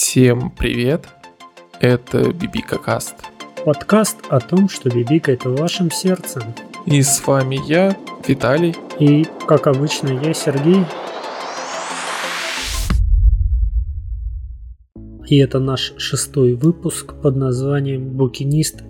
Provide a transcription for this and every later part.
Всем привет! Это Бибика Каст. Подкаст о том, что бибикает в вашем сердце. И с вами я, Виталий. И, как обычно, я Сергей. И это наш шестой выпуск под названием «Букинист.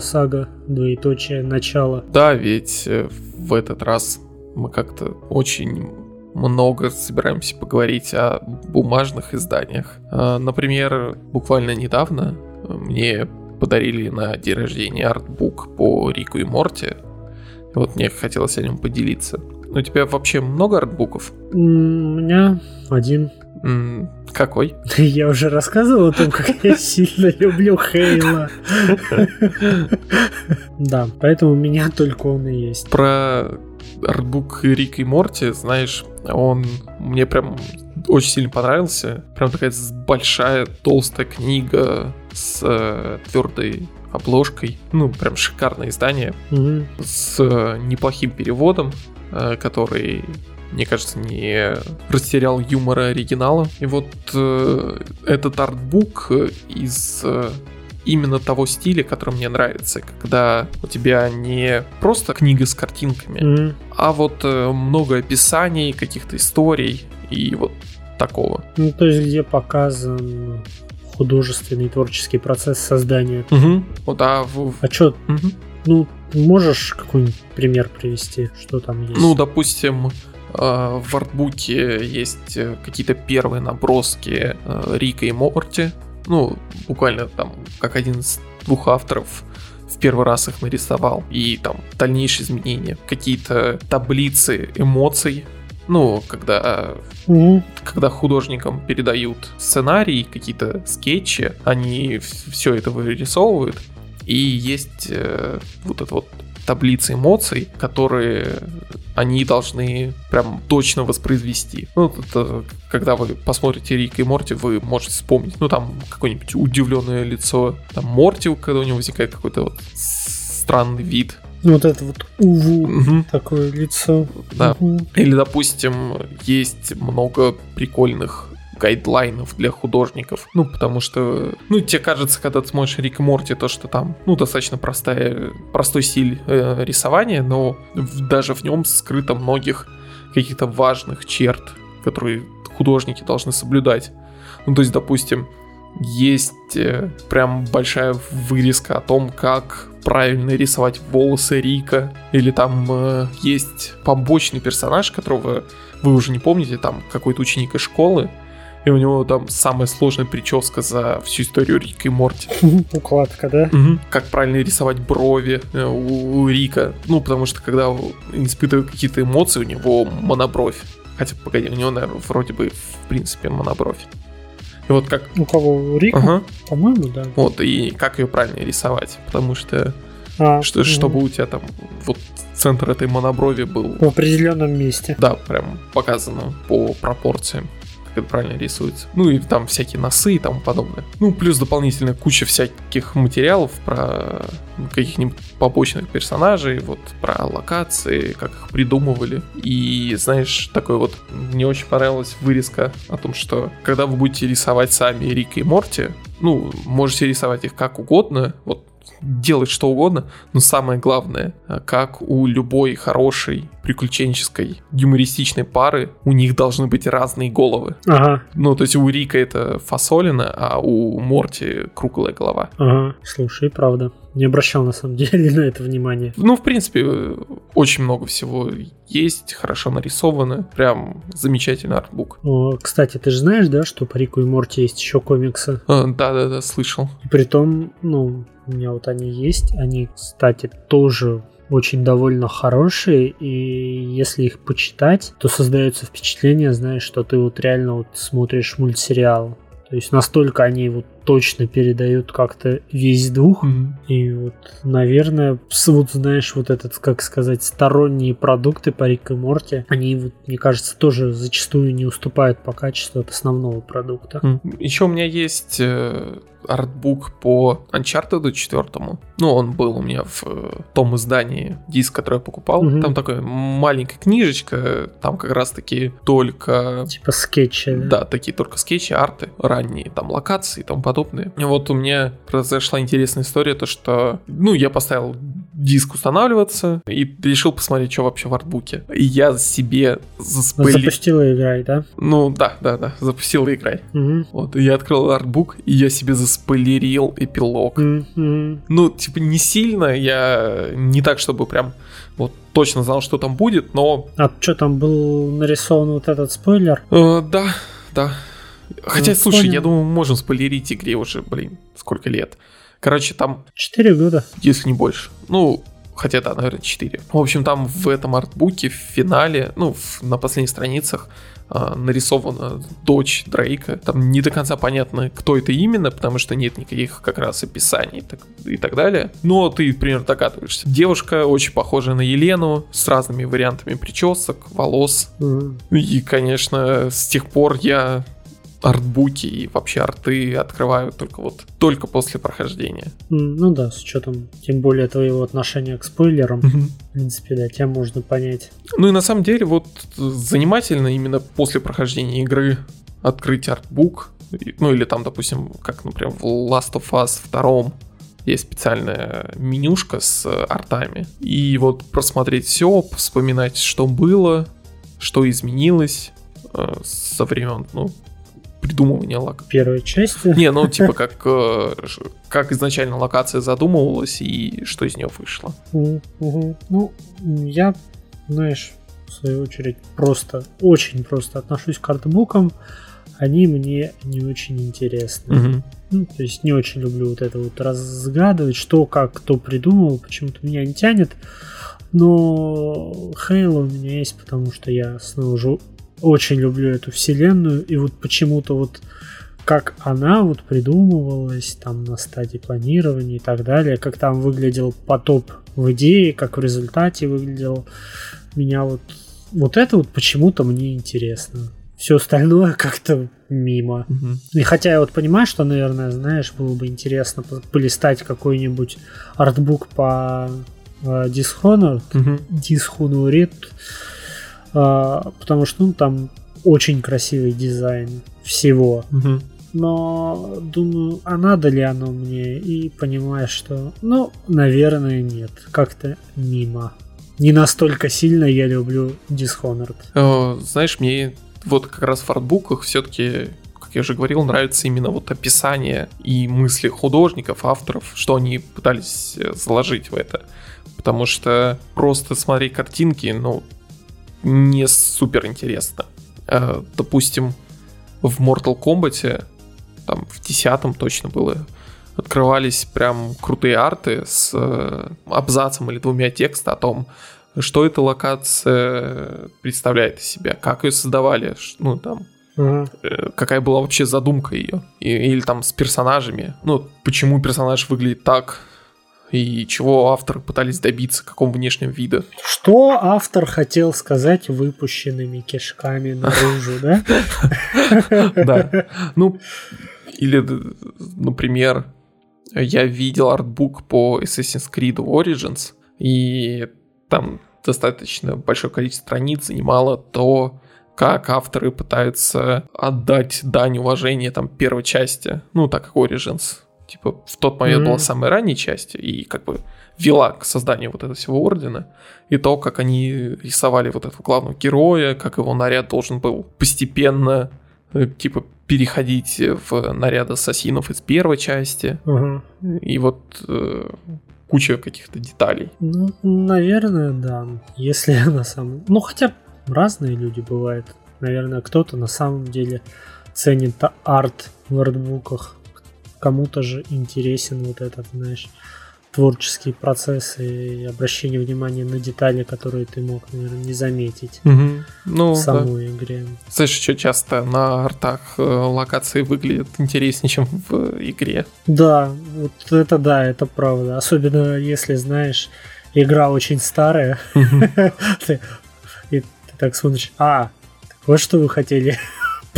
Сага. Двоеточие. Начало». Да, ведь э, в этот раз мы как-то очень много собираемся поговорить о бумажных изданиях. А, например, буквально недавно мне подарили на день рождения артбук по Рику и Морти. Вот мне хотелось о нем поделиться. У тебя вообще много артбуков? У меня один. Какой? Я уже рассказывал о том, как я сильно люблю Хейла. Да, поэтому у меня только он и есть. Про артбук Рик и Морти, знаешь, он мне прям очень сильно понравился. Прям такая большая, толстая книга с э, твердой обложкой. Ну, прям шикарное издание. Угу. С э, неплохим переводом, э, который мне кажется, не растерял юмора оригинала. И вот э, этот артбук из э, именно того стиля, который мне нравится, когда у тебя не просто книга с картинками, mm-hmm. а вот э, много описаний, каких-то историй и вот такого. Ну, то есть где показан художественный творческий процесс создания. Угу. Вот, а в... а что? Угу. Ну, можешь какой-нибудь пример привести, что там есть? Ну, допустим, э, в артбуке есть э, какие-то первые наброски Рика и Морти, ну, буквально там, как один из двух авторов в первый раз их нарисовал. И там дальнейшие изменения, какие-то таблицы эмоций, ну, когда, угу. когда художникам передают сценарий, какие-то скетчи, они все это вырисовывают. И есть э, вот это вот таблицы эмоций, которые они должны прям точно воспроизвести. Ну, это, когда вы посмотрите Рик и Морти, вы можете вспомнить, ну, там какое-нибудь удивленное лицо, там Морти, когда у него возникает какой-то вот странный вид, вот это вот уву, угу. такое лицо. Да. Угу. Или, допустим, есть много прикольных гайдлайнов для художников. Ну, потому что, ну, тебе кажется, когда ты смотришь Рик Морти, то, что там, ну, достаточно простая, простой стиль э, рисования, но в, даже в нем скрыто многих каких-то важных черт, которые художники должны соблюдать. Ну, то есть, допустим, есть э, прям большая вырезка о том, как правильно рисовать волосы Рика, или там э, есть побочный персонаж, которого вы уже не помните, там какой-то ученик из школы, и у него там самая сложная прическа за всю историю Рика и Морти. Укладка, да? Угу. Как правильно рисовать брови э, у, у Рика. Ну, потому что когда он испытывает какие-то эмоции, у него монобровь. Хотя, погоди, у него, наверное, вроде бы, в принципе, монобровь. И вот как... У кого? У Рика? Ага. По-моему, да. Вот, и как ее правильно рисовать. Потому что... А, что, угу. Чтобы у тебя там вот центр этой моноброви был... В определенном месте. Да, прям показано по пропорциям это правильно рисуется. Ну и там всякие носы и тому подобное. Ну, плюс дополнительная куча всяких материалов про каких-нибудь побочных персонажей, вот про локации, как их придумывали. И знаешь, такой вот мне очень понравилась вырезка о том, что когда вы будете рисовать сами Рика и Морти, ну, можете рисовать их как угодно, вот делать что угодно, но самое главное, как у любой хорошей приключенческой юмористичной пары, у них должны быть разные головы. Ага. Ну, то есть у Рика это фасолина, а у Морти круглая голова. Ага, слушай, правда. Не обращал на самом деле на это внимание. Ну, в принципе, очень много всего есть, хорошо нарисовано, прям замечательный артбук. О, кстати, ты же знаешь, да, что по Рику и Морти есть еще комиксы? Да-да-да, слышал. И при том, ну, у меня вот они есть. Они, кстати, тоже очень довольно хорошие, и если их почитать, то создается впечатление, знаешь, что ты вот реально вот смотришь мультсериал. То есть настолько они вот точно передают как-то весь дух. Mm-hmm. И вот, наверное, вот знаешь, вот этот, как сказать, сторонние продукты по Рик и Морти, они, вот, мне кажется, тоже зачастую не уступают по качеству от основного продукта. Mm. Еще у меня есть э, артбук по Uncharted 4. Ну, он был у меня в э, том издании, диск, который я покупал. Мгм. Там такая маленькая книжечка, там как раз-таки только... Типа скетчи. Да, такие только скетчи, арты, ранние, там локации и тому подобное. И вот у меня произошла интересная история, то что, ну, я поставил диск устанавливаться и решил посмотреть, что вообще в артбуке. И я себе заспойлерил... Запустила играй, да? Ну, да, да, да, запустил и играй. Мгм. Вот, и я открыл артбук, и я себе заспойлерил эпилог. Мгм. Ну, типа, не сильно, я не так, чтобы прям вот точно знал, что там будет, но А что там был нарисован вот этот спойлер? э, да, да. Хотя, Ну, слушай, понял. я думаю, можем спойлерить игре уже, блин, сколько лет. Короче, там, Четыре года. если не больше, ну, хотя да, наверное, 4. В общем, там в этом артбуке в финале, ну, в- на последних страницах а, нарисована дочь Дрейка. Там не до конца понятно, кто это именно, потому что нет никаких как раз описаний и так, и так далее. Но ты примерно догадываешься. Девушка очень похожа на Елену, с разными вариантами причесок, волос. Мгм. И, конечно, с тех пор я артбуки и вообще арты открываю только вот только после прохождения. Ну да, с учетом, тем более твоего отношения к спойлерам, в принципе, да, тебя можно понять. Ну и на самом деле вот занимательно именно после прохождения игры открыть артбук, ну или там, допустим, как, например, в Last of Us 2 есть специальная менюшка с артами. И вот просмотреть все, вспоминать, что было, что изменилось э, со времен, ну, придумывания лак. Первой части. Не, ну типа как, э, как изначально локация задумывалась и что из нее вышло. Ну, я, знаешь, в свою очередь, просто, очень просто отношусь к артбукам. Они мне не очень интересны. Мгм. Ну, то есть не очень люблю вот это вот разгадывать, что, как, кто придумал, почему-то меня не тянет. Но Хейла у меня есть, потому что я снова же очень люблю эту вселенную, и вот почему-то вот как она вот придумывалась там на стадии планирования и так далее, как там выглядел потоп в идее, как в результате выглядел, меня вот вот это вот почему-то мне интересно. Все остальное как-то мимо. Мгм. И хотя я вот понимаю, что, наверное, знаешь, было бы интересно по- полистать какой-нибудь артбук по э, Dishonored, Мгм. Dishonored, а, потому что ну, там очень красивый дизайн всего. Мгм. Но думаю, а надо ли оно мне? И понимаю, что, ну, наверное, нет. Как-то мимо. Не настолько сильно я люблю Dishonored. Э, Знаешь, мне вот как раз в артбуках все-таки, как я уже говорил, нравится именно вот описание и мысли художников, авторов, что они пытались э, заложить в это. Потому что просто смотреть картинки, ну, не супер интересно. Э, Допустим, в Mortal Kombat, там в десятом точно было, открывались прям крутые арты с э, абзацем или двумя текста о том, что эта локация представляет из себя, как ее создавали, ну там, э, какая была вообще задумка ее, или там с персонажами, ну почему персонаж выглядит так, и чего авторы пытались добиться, какого внешнего вида. Что автор хотел сказать выпущенными кишками наружу, да? Да. Ну, или, например, я видел артбук по Assassin's Creed Origins, и там достаточно большое количество страниц занимало то, как авторы пытаются отдать дань уважения там первой части, ну, так как Origins, типа, в тот момент Мгм. была самой ранней части, и как бы вела к созданию вот этого всего ордена, и то, как они рисовали вот этого главного героя, как его наряд должен был постепенно э, типа переходить в наряд ассасинов из первой части, Ага. и вот э, куча каких-то деталей. Ну, наверное, да. Если на самом... Ну, хотя разные люди бывают. Наверное, кто-то на самом деле ценит арт в артбуках. Кому-то же интересен вот этот, знаешь, творческий процесс и обращение внимания на детали, которые ты мог, наверное, не заметить Угу. Ну, в да. самой игре. Знаешь, еще часто на артах э, локации выглядят интереснее, чем в игре. Да, вот это да, это правда. Особенно если, знаешь, игра очень старая, ты, и ты так смотришь, а, вот что вы хотели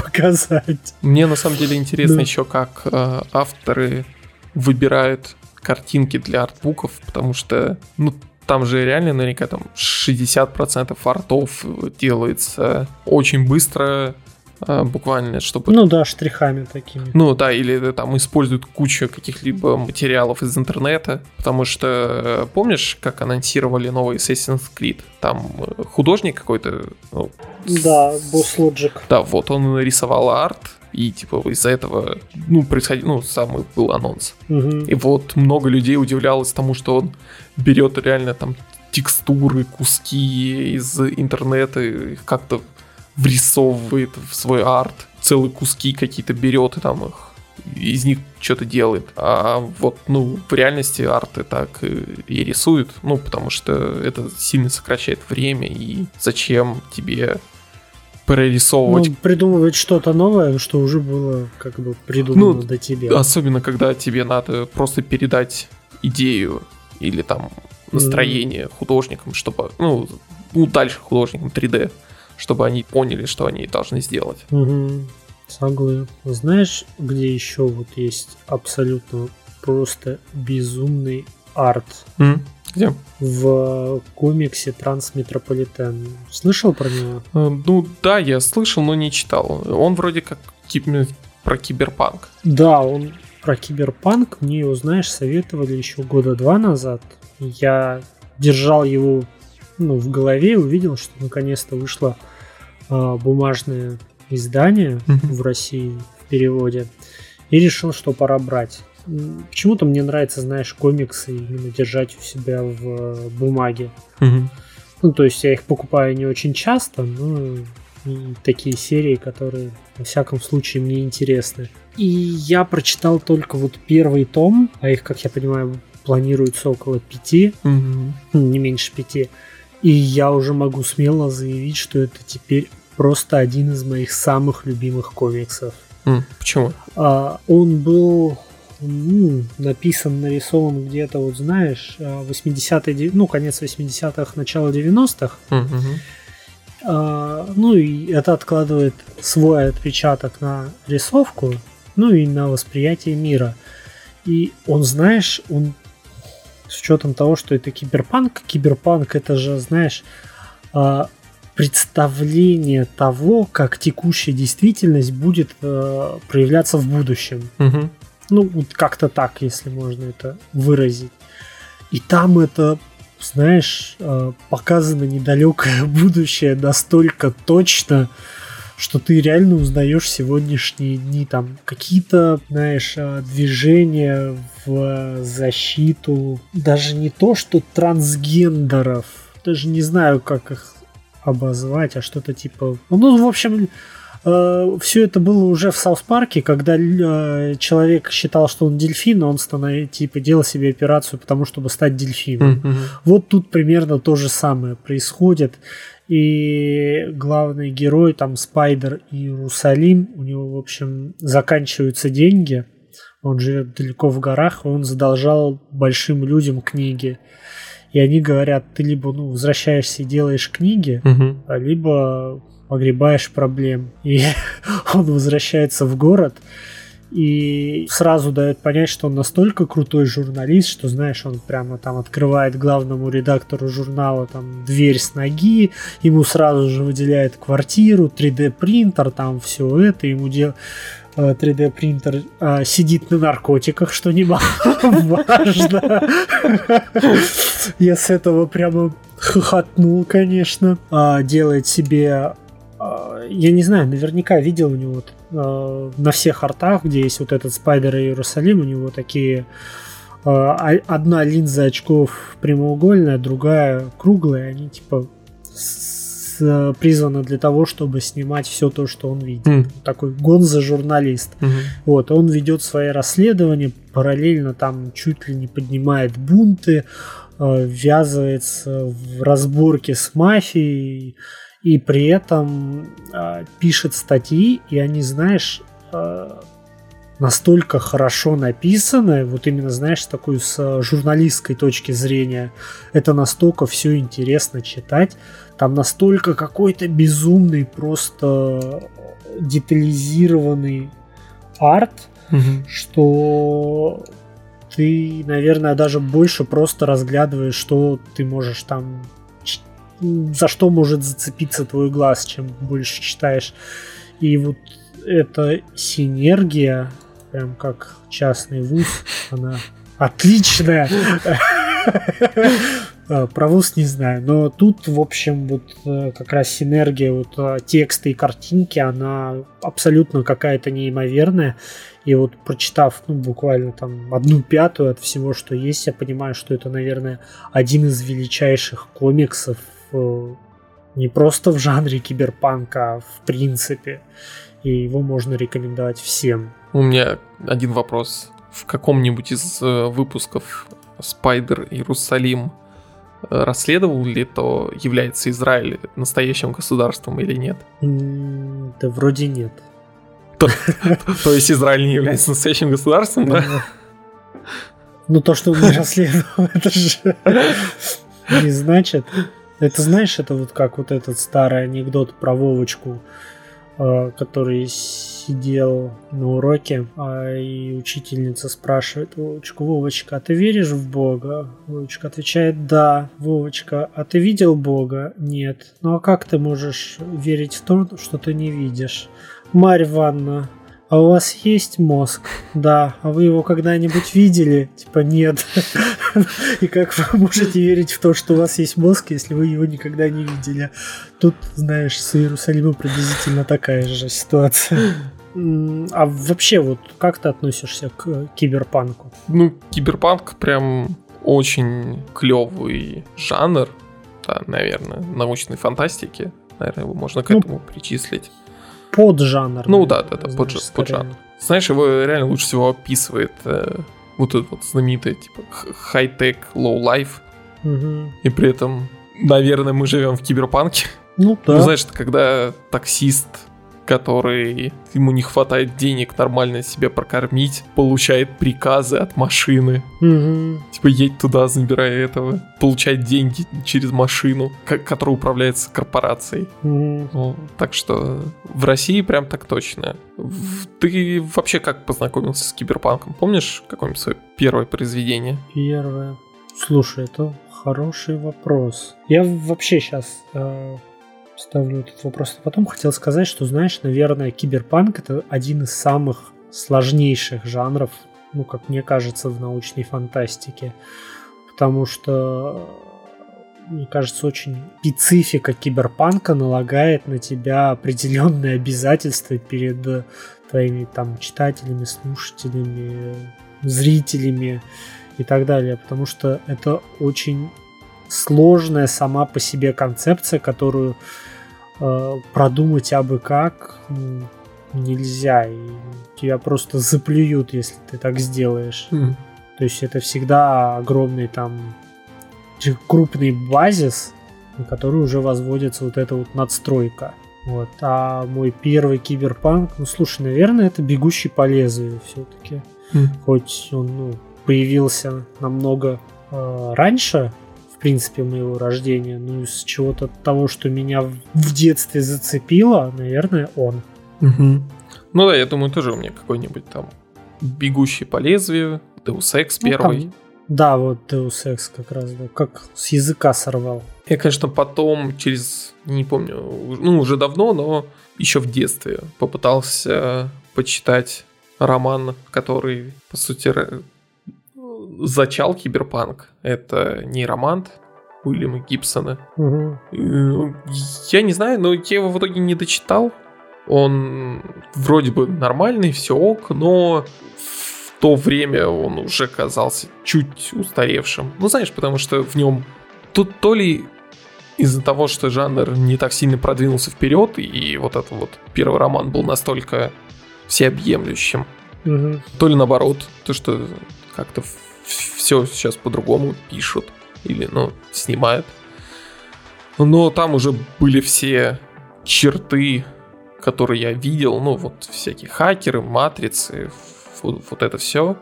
показать. Мне на самом деле интересно Да. еще, как э, авторы выбирают картинки для артбуков, потому что, ну, там же реально наверняка там 60% артов делается очень быстро, буквально, чтобы Ну да, штрихами такими. Ну да, или там используют кучу каких-либо материалов из интернета, потому что помнишь, как анонсировали новый Assassin's Creed? Там э, художник какой-то, ну, Да, Boss Logic. да, вот он нарисовал арт, и типа из-за этого, ну, происходил, ну, самый был анонс. Мгм. И вот много людей удивлялось тому, что он берет реально там текстуры, куски из интернета, их как-то врисовывает в свой арт, целые куски какие-то берет и там их из них что-то делает. А вот, ну, в реальности арты так и, рисуют, ну, потому что это сильно сокращает время, и зачем тебе прорисовывать Ну, придумывать что-то новое, что уже было как бы придумано Ну, до тебя. Особенно, когда тебе надо просто передать идею или там настроение художникам, чтобы, ну, ну, дальше художникам 3D, чтобы они поняли, что они должны сделать. Мгм. Согласен. Знаешь, где еще вот есть абсолютно просто безумный арт М? Где? в комиксе Трансметрополитен. Слышал про него? Э, Ну да, я слышал, но не читал. Он вроде как киб- про киберпанк. Да, он про киберпанк. Мне его, знаешь, советовали еще года два назад. Я держал его ну, в голове увидел, что наконец-то вышло а, бумажное издание Мгм. в России в переводе. И решил, что пора брать. Почему-то мне нравится, знаешь, комиксы именно держать у себя в э, бумаге. Мгм. Ну, то есть я их покупаю не очень часто, но и такие серии, которые, во всяком случае, мне интересны. И я прочитал только вот первый том, а их, как я понимаю, планируется около пяти, Мгм. ну, не меньше пяти. И я уже могу смело заявить, что это теперь просто один из моих самых любимых комиксов. Почему? А, он был ну, написан, нарисован где-то, вот знаешь, а, 80-е, де- ну, конец 80-х, начало 90-х. Мгм. А, ну и это откладывает свой отпечаток на рисовку, ну и на восприятие мира. И он, знаешь, он с учетом того, что это киберпанк, киберпанк это же, знаешь, а, представление того, как текущая действительность будет э, проявляться в будущем. Мгм. Ну, вот как-то так, если можно это выразить. И там это, знаешь, э, показано недалекое будущее настолько точно, что ты реально узнаешь сегодняшние дни. Там какие-то, знаешь, э, движения в защиту, даже не то, что трансгендеров, даже не знаю, как их обозвать, а что-то типа... Ну, в общем, все это было уже в South Park'е, когда э, человек считал, что он дельфин, а он станов... типа делал себе операцию, потому чтобы стать дельфином. Мгм. Вот тут примерно то же самое происходит. И главный герой, там Спайдер Иерусалим, у него, в общем, заканчиваются деньги. Он живет далеко в горах, и он задолжал большим людям книги. И они говорят, ты либо ну, возвращаешься и делаешь книги, а либо погребаешь проблем. И он возвращается в город и сразу дает понять, что он настолько крутой журналист, что, знаешь, он прямо там открывает главному редактору журнала там дверь с ноги, ему сразу же выделяет квартиру, 3D принтер, там все это, ему дел 3D принтер а, сидит на наркотиках, что немаловажно. Я с этого прямо хохотнул, конечно. А, делает себе я не знаю, наверняка видел у него вот, а, на всех артах, где есть вот этот Спайдер и Иерусалим, у него такие а, а- одна линза очков прямоугольная, другая круглая, они типа с- призвана для того, чтобы снимать все то, что он видит. М. Такой гонза-журналист. Мгм. Вот, он ведет свои расследования, параллельно там чуть ли не поднимает бунты, э, ввязывается в разборки с мафией, и при этом э, пишет статьи, и они, знаешь, э, настолько хорошо написаны, вот именно, знаешь, такой с журналистской точки зрения, это настолько все интересно читать, там настолько какой-то безумный, просто детализированный арт, Мгм. что ты, наверное, даже больше просто разглядываешь, что ты можешь там за что может зацепиться твой глаз, чем больше читаешь. И вот эта синергия, прям как частный вуз, она отличная. Э, Про вуз не знаю, но тут, в общем, вот э, как раз синергия вот э, текста и картинки, она абсолютно какая-то неимоверная. И вот прочитав, ну, буквально там одну пятую от всего, что есть, я понимаю, что это, наверное, один из величайших комиксов э, не просто в жанре киберпанка, а в принципе. И его можно рекомендовать всем. У меня один вопрос. В каком-нибудь из э, выпусков Спайдер Иерусалим э, расследовал ли то, является Израиль настоящим государством или нет? Да вроде нет. То есть Израиль не является настоящим государством, да? Ну, то, что он не расследовал, это же не значит. Это знаешь, это вот как вот этот старый анекдот про Вовочку, э, который сидел на уроке, а и учительница спрашивает Вовочку, Вовочка, а ты веришь в Бога? Вовочка отвечает, да. Вовочка, а ты видел Бога? Нет. Ну а как ты можешь верить в то, что ты не видишь? Марья Ивановна, а у вас есть мозг? Да. А вы его когда-нибудь видели? Типа нет. И как вы можете верить в то, что у вас есть мозг, если вы его никогда не видели? Тут, знаешь, с Иерусалимом приблизительно такая же ситуация. А вообще, вот как ты относишься к киберпанку? Ну, киберпанк прям очень клевый жанр, да, наверное, научной фантастики. Наверное, его можно к Ну, этому причислить. Поджанр. Ну да, да, да, знаешь, подж- поджанр. Знаешь, его реально лучше всего описывает э, вот это вот знаменитое, типа, хай-тек, low-life. Мгм. И при этом, наверное, мы живем в киберпанке. Ну да. Ну, знаешь, когда таксист, который ему не хватает денег нормально себя прокормить, получает приказы от машины. Мгм. Типа, едь туда, забирай этого. Получать деньги через машину, ко- которая управляется корпорацией. Мгм. Ну, так что в России прям так точно. Ты вообще как познакомился с киберпанком? Помнишь какое-нибудь свое первое произведение? Первое. Слушай, это хороший вопрос. Я вообще сейчас ставлю этот вопрос. А потом хотел сказать, что, знаешь, наверное, киберпанк это один из самых сложнейших жанров, ну, как мне кажется, в научной фантастике. Потому что, мне кажется, очень специфика киберпанка налагает на тебя определенные обязательства перед твоими там читателями, слушателями, зрителями и так далее, потому что это очень сложная сама по себе концепция, которую продумать абы как нельзя, и тебя просто заплюют, если ты так сделаешь. То есть это всегда огромный там крупный базис, на который уже возводится вот эта вот надстройка. Вот. А мой первый киберпанк, ну слушай, наверное, это бегущий по лезвию все-таки. М. Хоть он ну, появился намного э, раньше, в принципе, моего рождения, ну из чего-то того, что меня в- детстве зацепило, наверное, он. Ну да, я думаю, тоже у меня какой-нибудь там бегущий по лезвию, Deus Ex Ну, первый. там- да, вот Deus Ex как раз, да, как с языка сорвал. Я, конечно, потом через, не помню, ну уже давно, но еще в детстве попытался почитать роман, который, по сути, зачал киберпанк. Это нейромант Уильяма Гибсона. Э, Я не знаю, но я его в итоге не дочитал. Он вроде бы нормальный, все ок, но в то время он уже казался чуть устаревшим. Ну, знаешь, потому что в нем тут то ли из-за того, что жанр не так сильно продвинулся вперед, и вот этот вот первый роман был настолько всеобъемлющим, то ли наоборот, то что как-то все сейчас по-другому пишут или, ну, снимают. Но там уже были все черты, которые я видел, ну, вот всякие хакеры, матрицы, вот, вот это все.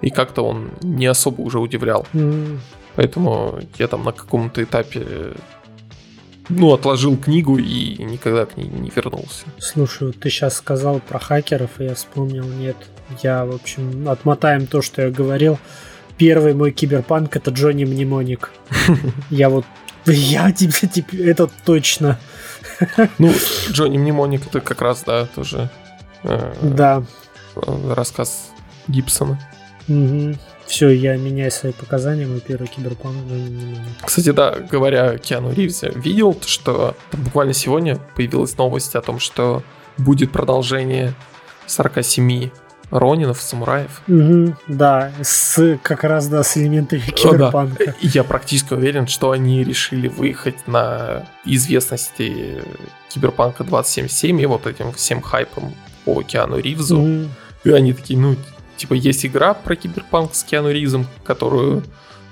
И как-то он не особо уже удивлял. Поэтому я там на каком-то этапе, ну, отложил книгу и никогда к ней не вернулся. Слушай, ты сейчас сказал про хакеров, и я вспомнил, нет. Я, в общем, отмотаем то, что я говорил. Первый мой киберпанк это Джонни Мнемоник. Я вот я тебе теперь это точно. Ну, Джонни Мнемоник это как раз, да, тоже э, Да. рассказ Гибсона. Все, я меняю свои показания. Мой первый киберпанк Джонни Мнемоник. Кстати, да, говоря о Киану Ривзе, видел, что буквально сегодня появилась новость о том, что будет продолжение 47 Ронинов, самураев. Мгм, Да, с как раз да, с элементами киберпанка. И я практически уверен, что они решили выехать на известности Киберпанка 2077 и вот этим всем хайпом по Киану Ривзу. Мгм. И они такие, ну, типа, есть игра про Киберпанк с Киану Ривзом, которую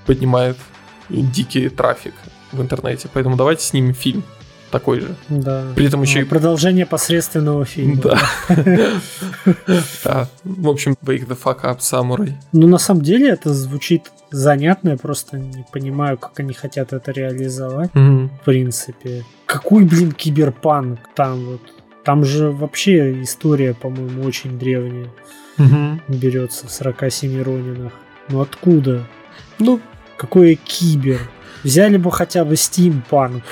поднимает дикий трафик в интернете. Поэтому давайте снимем фильм такой же. Да. При этом еще А, и... Продолжение посредственного фильма. Да. Да. В общем, Wake the fuck up, Samurai. Ну, на самом деле, это звучит занятно, я просто не понимаю, как они хотят это реализовать, в принципе. Какой, блин, киберпанк там вот? Там же вообще история, по-моему, очень древняя берется в 47 Ронинах. Ну откуда? Ну, Какое кибер? Взяли бы хотя бы стимпанк.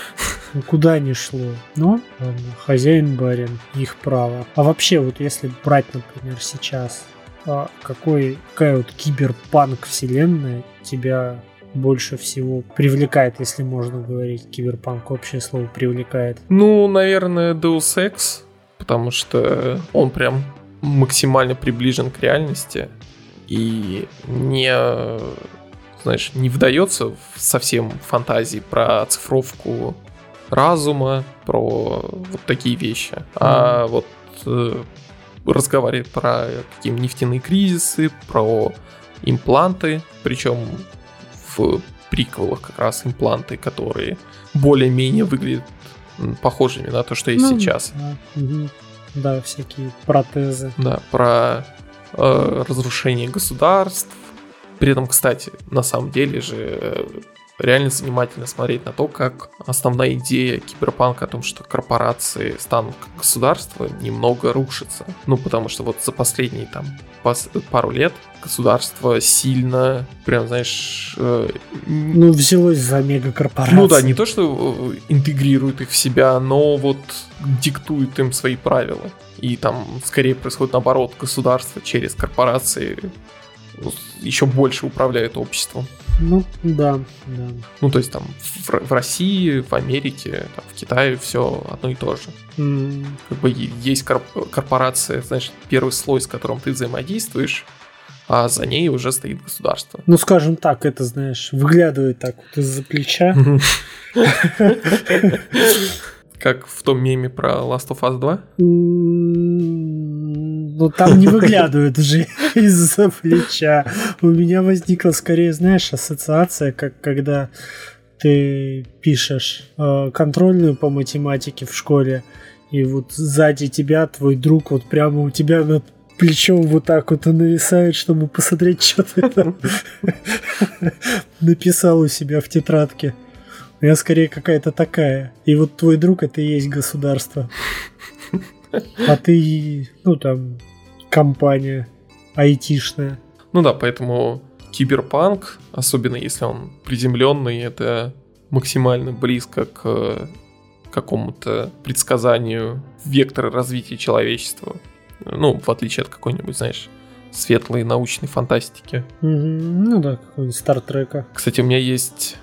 Ну, куда ни шло. Но, ладно, хозяин барин, их право. А вообще, вот если брать, например, сейчас, а какой, какая вот киберпанк вселенная тебя больше всего привлекает, если можно говорить киберпанк, общее слово привлекает. Ну, наверное, Deus Ex, потому что он прям максимально приближен к реальности и не, знаешь, не вдается в совсем фантазии про оцифровку разума, про вот такие вещи, а вот э, разговаривает про какие нефтяные кризисы, про импланты, причем в приквелах как раз импланты, которые более-менее выглядят похожими на то, что есть Ну, сейчас. Да, мгм. Да, всякие протезы. Да, про э, разрушение государств. При этом, кстати, на самом деле же э, реально занимательно смотреть на то, как основная идея киберпанка о том, что корпорации станут как государство, немного рушится. Ну, потому что вот за последние там пару лет государство сильно, прям, знаешь, э, Ну, взялось за мегакорпорации. ну да, не то, что э, интегрирует их в себя, но вот диктует им свои правила. И там скорее происходит наоборот, государство через корпорации еще больше управляет обществом. Ну, да, да. Ну, то есть там в, в России, в Америке, там, в Китае все одно и то же. М, Как бы есть корп- корпорация, значит, первый слой, с которым ты взаимодействуешь, а за ней уже стоит государство. Ну, скажем так, это, знаешь, выглядывает так вот из-за плеча. Как в том меме про Last of Us 2. Ну, там не выглядывает уже из-за плеча. У меня возникла скорее, знаешь, ассоциация, как когда ты пишешь э, контрольную по математике в школе, и вот сзади тебя твой друг вот прямо у тебя над плечом вот так вот и нависает, чтобы посмотреть, что ты там написал у себя в тетрадке. Я скорее какая-то такая. И вот твой друг это и есть государство. А ты, ну там, компания айтишная. Ну да, поэтому киберпанк, особенно если он приземленный, это максимально близко к э, какому-то предсказанию вектора развития человечества. Ну, в отличие от какой-нибудь, знаешь, светлой научной фантастики. Мгм, Ну да, какой-нибудь Стартрека. Кстати, у меня есть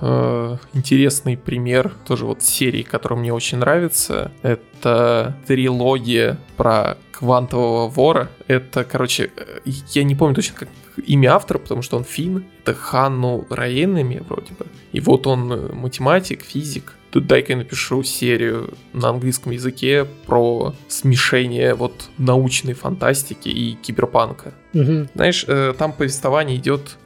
э, интересный пример тоже вот серии, которая мне очень нравится. Это трилогия про квантового вора. Это, короче, э, я не помню точно как имя автора, потому что он фин. Это Ханну Раенами вроде бы. И вот он э, математик, физик. дай-ка я напишу серию на английском языке про смешение вот научной фантастики и киберпанка. Мгм. Знаешь, там повествование идет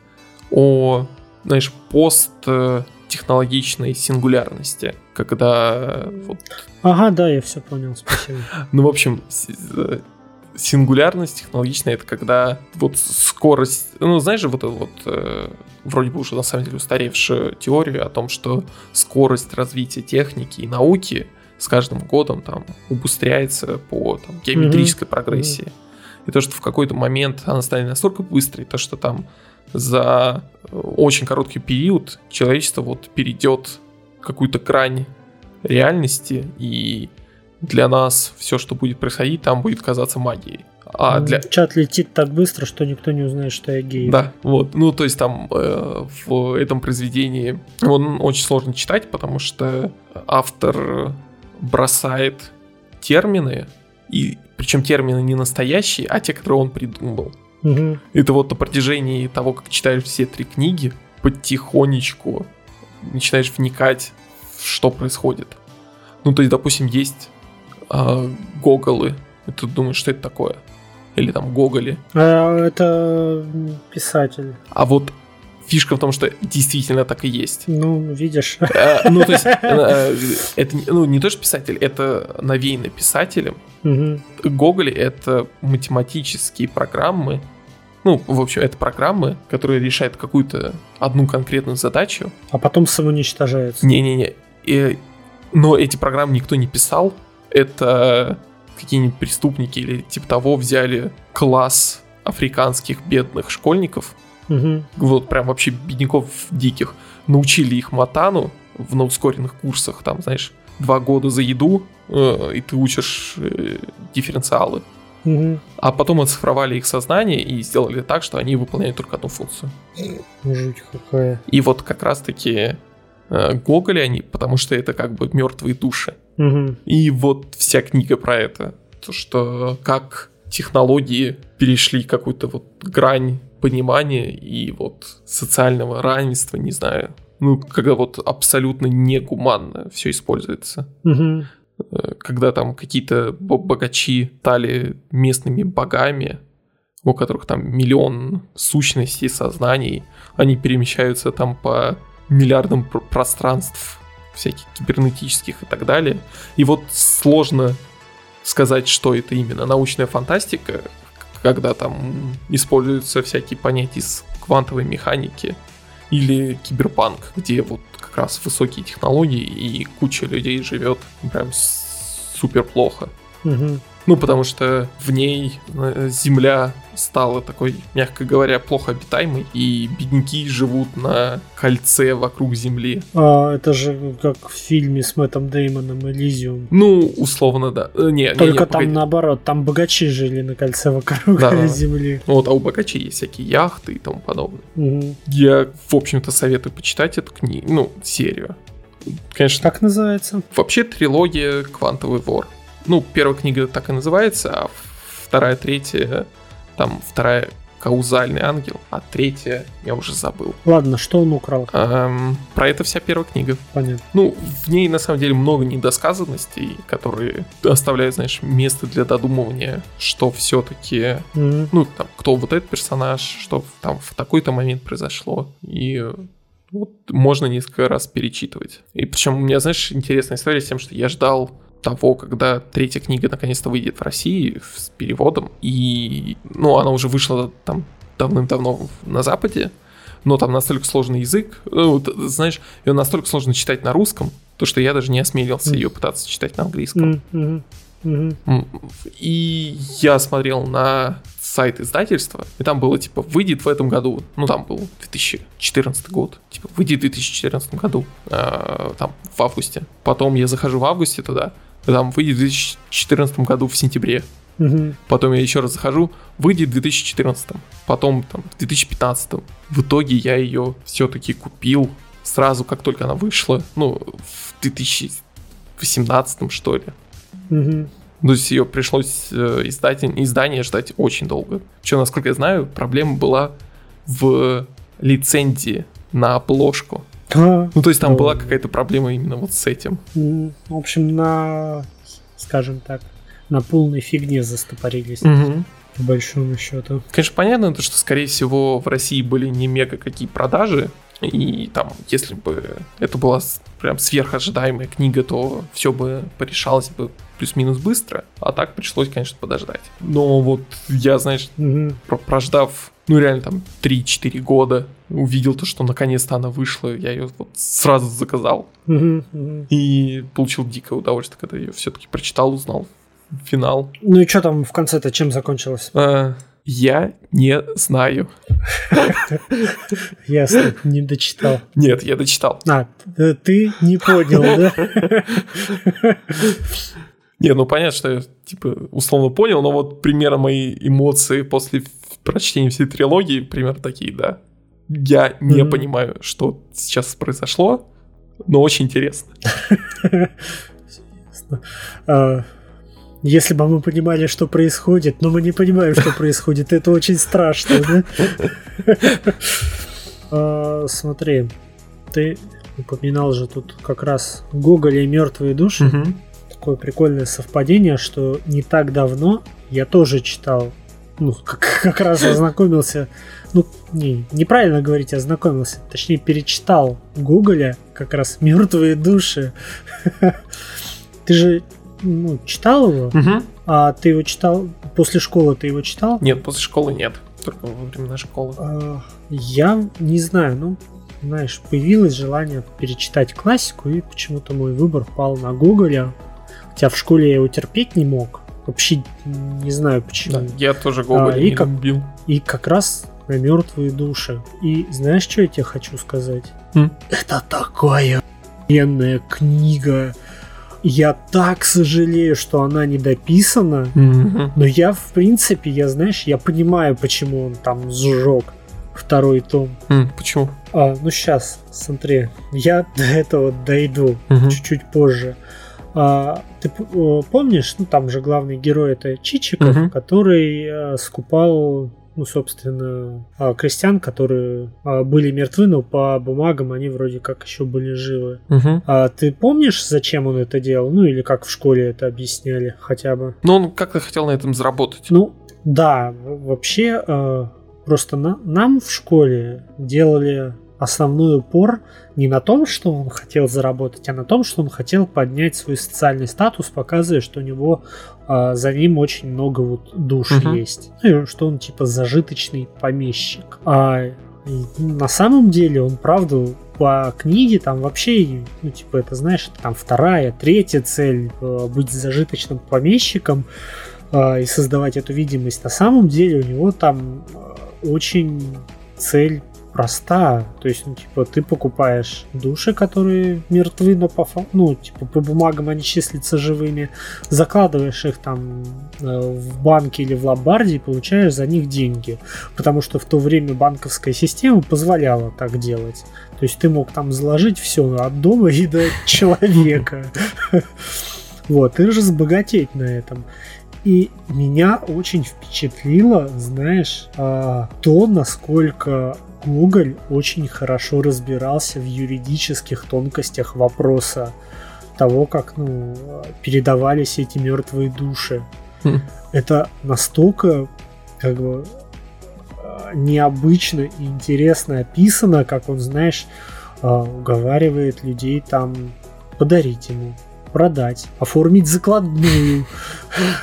о, знаешь, посттехнологичной сингулярности, когда вот Ага, да, я все понял, спасибо. ну, в общем, э, сингулярность технологичная это когда вот скорость, ну, знаешь же, вот эту вот э, вроде бы уже на самом деле устаревшую теорию о том, что скорость развития техники и науки с каждым годом там убыстряется по там, геометрической прогрессии. И то, что в какой-то момент она станет настолько быстрой, то, что там за э, очень короткий период человечество вот перейдет какую-то грань реальности, и для нас все, что будет происходить, там будет казаться магией. А М, для... Чат летит так быстро, что никто не узнает, что я гей. Да, вот. Ну, то есть там э, в этом произведении он очень сложно читать, потому что автор бросает термины, и причем термины не настоящие, а те, которые он придумал. Мгм. Это вот на протяжении того, как читаешь все три книги, потихонечку начинаешь вникать, в что происходит. Ну, то есть, допустим, есть а, гоголы, и ты думаешь, что это такое? Или там гоголи. А, это писатель. А вот фишка в том, что действительно так и есть. Ну, видишь. Э, Ну, то есть, э, это не- ну, не то, что писатель, это навеяно писателем. Мгм. Гоголи — это математические программы, ну, в общем, это программы, которые решают какую-то одну конкретную задачу. А потом самоуничтожается. Не-не-не. И- но эти программы никто не писал. Это какие-нибудь преступники или типа того взяли класс африканских бедных школьников, Мгм. вот прям вообще бедняков диких, научили их матану в на ускоренных курсах, там, знаешь, два года за еду, э, и ты учишь э, дифференциалы. Мгм. А потом оцифровали их сознание и сделали так, что они выполняют только одну функцию. Жуть какая. И вот как раз-таки э, Гоголи они, потому что это как бы мертвые души. Мгм. И вот вся книга про это. То, что как технологии перешли какую-то вот грань понимания и вот социального равенства, не знаю. Ну, когда вот абсолютно негуманно все используется. Мгм. Когда там какие-то бо- богачи стали местными богами, у которых там миллион сущностей, сознаний, они перемещаются там по миллиардам пр- пространств всяких кибернетических и так далее. И вот сложно сказать, что это именно научная фантастика, когда там используются всякие понятия из квантовой механики, или киберпанк, где вот как раз высокие технологии и куча людей живет прям супер плохо. Мгм. Ну, потому что в ней э, Земля стала такой, мягко говоря, плохо обитаемой, и бедняки живут на кольце вокруг Земли. А, это же как в фильме с Мэттом Деймоном «Элизиум». Ну, условно, да. Э, Не, не, Только не, там погоди. наоборот, там богачи жили на кольце вокруг Да. земли. Вот, а у богачей есть всякие яхты и тому подобное. Мгм. Я, в общем-то, советую почитать эту книгу, ну, серию. Конечно, Как называется? Вообще трилогия «Квантовый вор». Ну, первая книга так и называется, а вторая, третья, там вторая «Каузальный ангел», а третья я уже забыл. Ладно, что он украл? Эм, про это вся первая книга. Понятно. Ну, в ней на самом деле много недосказанностей, которые оставляют, знаешь, место для додумывания, что все-таки Мгм. ну, там, кто вот этот персонаж, что там в такой-то момент произошло. И вот можно несколько раз перечитывать. И причем у меня, знаешь, интересная история с тем, что я ждал того, когда третья книга наконец-то выйдет в России с переводом. И, ну, она уже вышла там давным-давно на Западе, но там настолько сложный язык, ну, знаешь, ее настолько сложно читать на русском, то что я даже не осмелился ее пытаться читать на английском. И я смотрел на сайт издательства, и там было типа выйдет в этом году. Ну там был 2014 год. Типа выйдет в 2014 году. а, там в августе. Потом я захожу в августе туда. Там выйдет в 2014 году в сентябре. Мгм. Потом я еще раз захожу, выйдет в 2014. Потом там в 2015. В итоге я ее все-таки купил сразу, как только она вышла. Ну, в 2018 что ли. Мгм. То есть ее пришлось э, издать, издание ждать очень долго. Что, насколько я знаю, проблема была в лицензии на обложку. Ну, то есть там была какая-то проблема именно вот с этим. в общем, на, скажем так, на полной фигне застопорились, по большому счету. Конечно, понятно, то, что, скорее всего, в России были не мега какие продажи, и там, если бы это была прям сверхожидаемая книга, то все бы порешалось бы плюс-минус быстро, а так пришлось, конечно, подождать. Но вот я, знаешь, про- прождав, ну реально там 3-4 года, увидел то, что наконец-то она вышла, я ее вот сразу заказал. И получил дикое удовольствие, когда ее все-таки прочитал, узнал финал. Ну и что там в конце-то чем закончилось? А, я не знаю. Ясно, не дочитал. Нет, я дочитал. А, т- ты не понял, да? Не, ну понятно, что я, типа, условно понял, но вот примерно мои эмоции после прочтения всей трилогии примерно такие, да. Я не Мгм. понимаю, что сейчас произошло, но очень интересно. А, Если бы мы понимали, что происходит, но мы не понимаем, что происходит, это очень страшно, да? А, Смотри, ты упоминал же тут как раз Гоголя и мертвые души. Такое прикольное совпадение, что не так давно я тоже читал, ну, как, как раз ознакомился, ну, не, неправильно говорить, ознакомился, точнее, перечитал Гоголя, как раз «Мертвые души». Ты же, ну, читал его, Мгм. а ты его читал, после школы ты его читал? Нет, после школы нет. Только во времена школы. А, Я не знаю, ну, знаешь, появилось желание перечитать классику, и почему-то мой выбор пал на Гоголя. Хотя в школе я его терпеть не мог. Вообще не знаю почему. Да, я тоже Гоголя А, и не как- любил. И как раз на мертвые души. И знаешь, что я тебе хочу сказать? М? Это такая охуенная книга. Я так сожалею, что она не дописана. Мгм. Но я, в принципе, я, знаешь, я понимаю, почему он там сжег второй том. М, Почему? А, ну сейчас, смотри, я до этого дойду Мгм. чуть-чуть позже. А, ты п- о, помнишь, ну там же главный герой это Чичиков, Мгм. который а, скупал, ну собственно, а, крестьян, которые а, были мертвы, но по бумагам они вроде как еще были живы. Мгм. А ты помнишь, зачем он это делал? Ну или как в школе это объясняли хотя бы? Ну, он как-то хотел на этом заработать. Ну, да, вообще, э, просто на- нам в школе делали основной упор не на том, что он хотел заработать, а на том, что он хотел поднять свой социальный статус, показывая, что у него э, за ним очень много вот душ Мгм. есть. Ну, что он типа зажиточный помещик. А на самом деле он, правда, по книге там вообще, ну, типа, это, знаешь, это там вторая, третья цель э, быть зажиточным помещиком а, и создавать эту видимость. На самом деле у него там а, очень цель проста. То есть, ну, типа, ты покупаешь души, которые мертвы, но по, ну, типа, по бумагам они числятся живыми, закладываешь их там э, в банке или в ломбарде и получаешь за них деньги. Потому что в то время банковская система позволяла так делать. То есть ты мог там заложить все от дома и до человека. Вот, и разбогатеть на этом. И меня очень впечатлило, знаешь, а, то, насколько Гоголь очень хорошо разбирался в юридических тонкостях вопроса того, как ну, передавались эти мертвые души. Хм. Это настолько как бы необычно и интересно описано, как он, знаешь, а, уговаривает людей там подарить ему, продать, оформить закладную.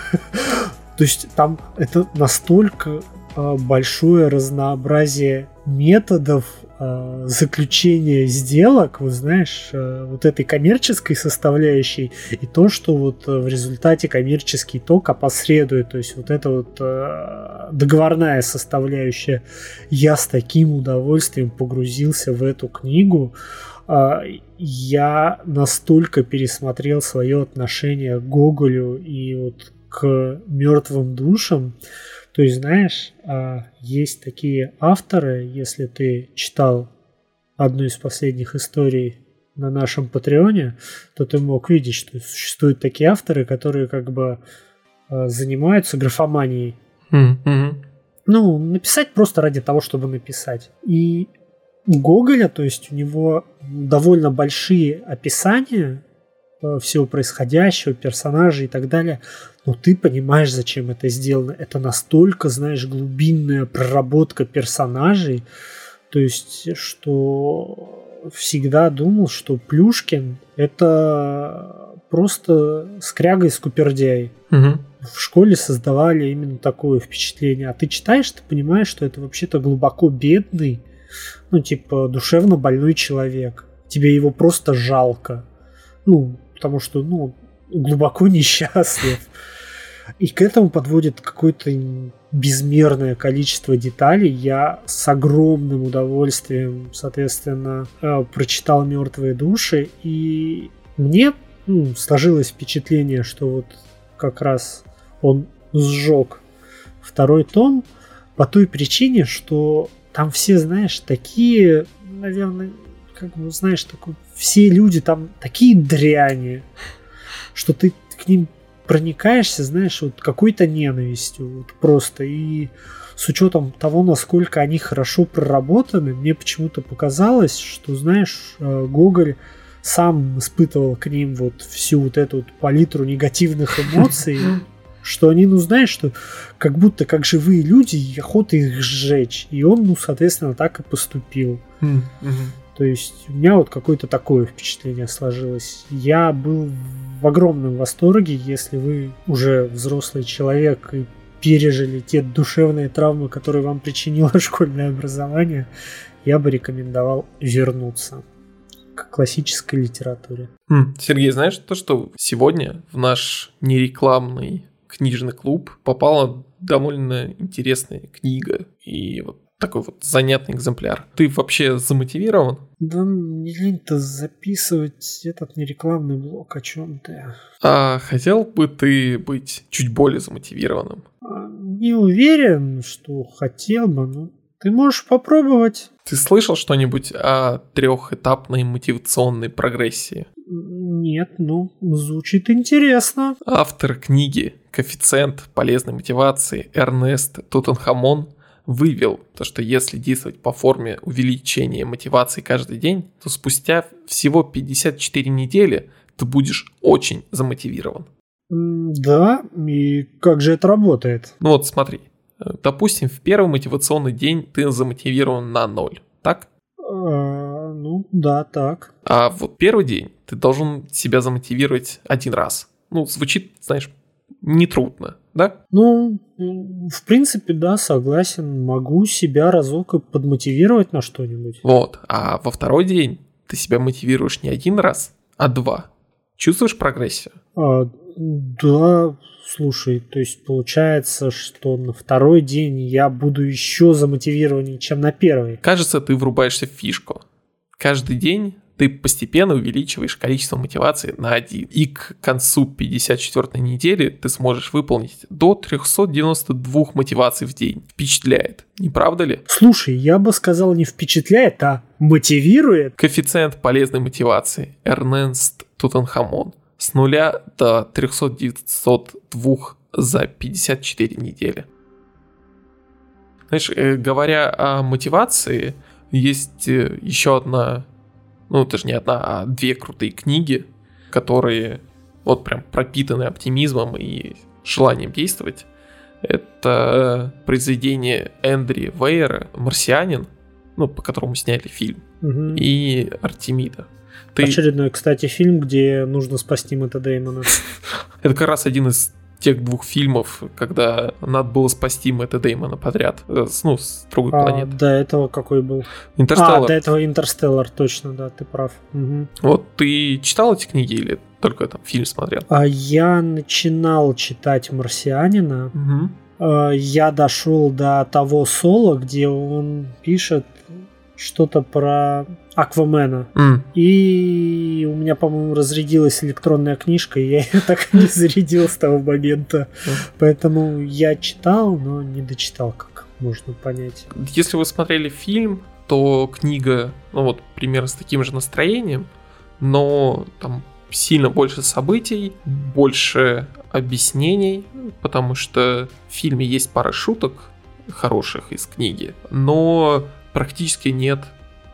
То есть там это настолько а, большое разнообразие методов а, заключения сделок, вот знаешь, а, вот этой коммерческой составляющей и то, что вот а, в результате коммерческий ток опосредует, то есть вот это вот а, договорная составляющая. Я с таким удовольствием погрузился в эту книгу. Я настолько пересмотрел свое отношение к Гоголю и вот к мертвым душам. То есть, знаешь, а, есть такие авторы, если ты читал одну из последних историй на нашем Патреоне, то ты мог видеть, что существуют такие авторы, которые как бы а, занимаются графоманией. Мгм. Ну, написать просто ради того, чтобы написать. И Гоголя, то есть у него довольно большие описания э, всего происходящего, персонажей и так далее, но ты понимаешь, зачем это сделано. Это настолько, знаешь, глубинная проработка персонажей, то есть, что всегда думал, что Плюшкин это просто скряга и скупердяй. Угу. В школе создавали именно такое впечатление. А ты читаешь, ты понимаешь, что это вообще-то глубоко бедный, ну, типа, душевно больной человек. Тебе его просто жалко. Ну, потому что, ну, глубоко несчастлив. И к этому подводит какое-то безмерное количество деталей. Я с огромным удовольствием, соответственно, э, прочитал «Мертвые души», и мне ну, сложилось впечатление, что вот как раз он сжег второй том по той причине, что там все, знаешь, такие, наверное, как бы, знаешь, такой, все люди там такие дряни, что ты к ним проникаешься, знаешь, вот какой-то ненавистью, вот просто. И с учетом того, насколько они хорошо проработаны, мне почему-то показалось, что, знаешь, э, Гоголь сам испытывал к ним вот всю вот эту вот палитру негативных эмоций, что они, ну, знаешь, что как будто как живые люди, и охота их сжечь. И он, ну, соответственно, так и поступил. То есть у меня вот какое-то такое впечатление сложилось. Я был в огромном восторге, если вы уже взрослый человек и пережили те душевные травмы, которые вам причинило школьное образование, я бы рекомендовал вернуться к классической литературе. Сергей, знаешь то, что сегодня в наш нерекламный книжный клуб попала довольно интересная книга. И вот такой вот занятный экземпляр. Ты вообще замотивирован? Да не лень-то записывать этот нерекламный блок о чем ты. А хотел бы ты быть чуть более замотивированным? А, не уверен, что хотел бы, но ты можешь попробовать. Ты слышал что-нибудь о трехэтапной мотивационной прогрессии? Нет, ну, звучит интересно. Автор книги «Коэффициент полезной мотивации» Эрнест Тутанхамон – вывел то, что если действовать по форме увеличения мотивации каждый день, то спустя всего 54 недели ты будешь очень замотивирован. Да, и как же это работает? Ну вот смотри, допустим, в первый мотивационный день ты замотивирован на ноль, так? А, ну да, так. А вот первый день ты должен себя замотивировать один раз. Ну, звучит, знаешь, нетрудно, да? Ну, в принципе, да, согласен. Могу себя разок и подмотивировать на что-нибудь. Вот, а во второй день ты себя мотивируешь не один раз, а два. Чувствуешь прогрессию? А, да, слушай, то есть получается, что на второй день я буду еще замотивированнее, чем на первый. Кажется, ты врубаешься в фишку. Каждый день ты постепенно увеличиваешь количество мотивации на один. И к концу 54 недели ты сможешь выполнить до 392 мотиваций в день. Впечатляет, не правда ли? Слушай, я бы сказал не впечатляет, а мотивирует. Коэффициент полезной мотивации Эрнест Тутанхамон с нуля до 392 за 54 недели. Знаешь, э, говоря о мотивации, есть э, еще одна ну, это же не одна, а две крутые книги, которые вот прям пропитаны оптимизмом и желанием действовать. Это произведение Эндри Вейера «Марсианин», ну, по которому сняли фильм, угу. и Артемида. Ты... Очередной, кстати, фильм, где нужно спасти Мэтта Деймона. Это как раз один из тех двух фильмов, когда надо было спасти Мэтта Деймона подряд, э, ну, с другой а, планеты. До этого какой был? Интерстеллар. А, до этого Интерстеллар, точно, да, ты прав. Угу. Вот ты читал эти книги или только там фильм смотрел? А я начинал читать «Марсианина». Угу. Я дошел до того соло, где он пишет что-то про Аквамена. Mm. И у меня, по-моему, разрядилась электронная книжка, и я ее так и не зарядил с того момента. Mm. Поэтому я читал, но не дочитал, как можно понять. Если вы смотрели фильм, то книга, ну вот, примерно с таким же настроением, но там сильно больше событий, больше объяснений, потому что в фильме есть пара шуток хороших из книги, но практически нет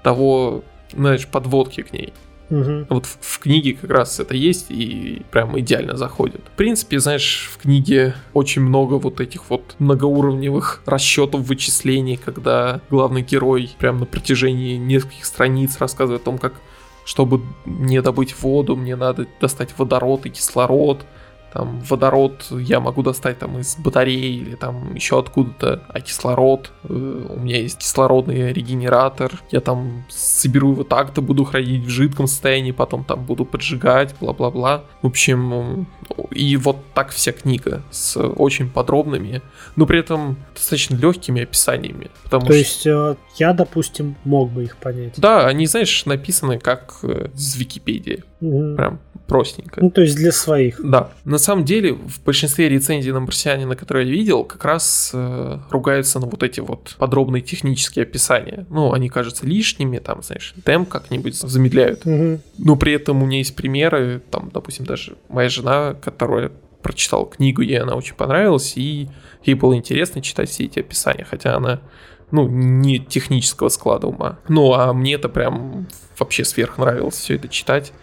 того, знаешь, подводки к ней. Угу. Вот в, в книге как раз это есть и прям идеально заходит. В принципе, знаешь, в книге очень много вот этих вот многоуровневых расчетов вычислений, когда главный герой прям на протяжении нескольких страниц рассказывает о том, как чтобы мне добыть воду, мне надо достать водород и кислород, там водород я могу достать там из батареи или там еще откуда-то, а кислород, э, у меня есть кислородный регенератор, я там соберу его так-то, буду хранить в жидком состоянии, потом там буду поджигать, бла-бла-бла. В общем, и вот так вся книга с очень подробными, но при этом достаточно легкими описаниями. Потому То что... есть э, я, допустим, мог бы их понять. Да, они, знаешь, написаны как э, с Википедии. Угу. Прям простенько. Ну, то есть для своих. Да. На самом деле, в большинстве рецензий на «Марсианина», которые я видел, как раз э, ругаются на вот эти вот подробные технические описания. Ну, они кажутся лишними, там, знаешь, темп как-нибудь замедляют. Угу. Но при этом у меня есть примеры, там, допустим, даже моя жена, которая прочитала книгу, ей она очень понравилась, и ей было интересно читать все эти описания, хотя она ну, не технического склада ума. Ну, а мне это прям вообще сверх нравилось все это читать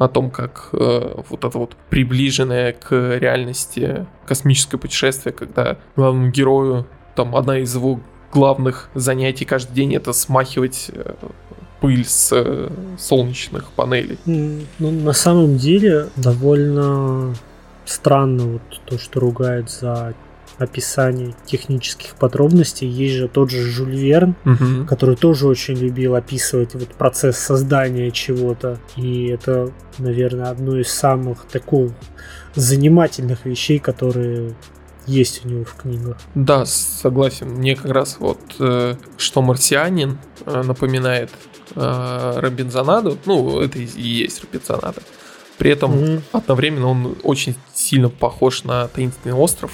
о том, как э, вот это вот приближенное к реальности космическое путешествие, когда главному герою там одна из его главных занятий каждый день это смахивать э, пыль с э, солнечных панелей. Ну, на самом деле довольно странно вот то, что ругают за описание технических подробностей. Есть же тот же Жюль Верн, угу. который тоже очень любил описывать вот процесс создания чего-то. И это, наверное, одно из самых таких занимательных вещей, которые есть у него в книгах. Да, согласен. Мне как раз вот э, что марсианин э, напоминает э, Робинзонаду. Ну, это и есть Робинзонада. При этом mm одновременно он очень сильно похож на таинственный остров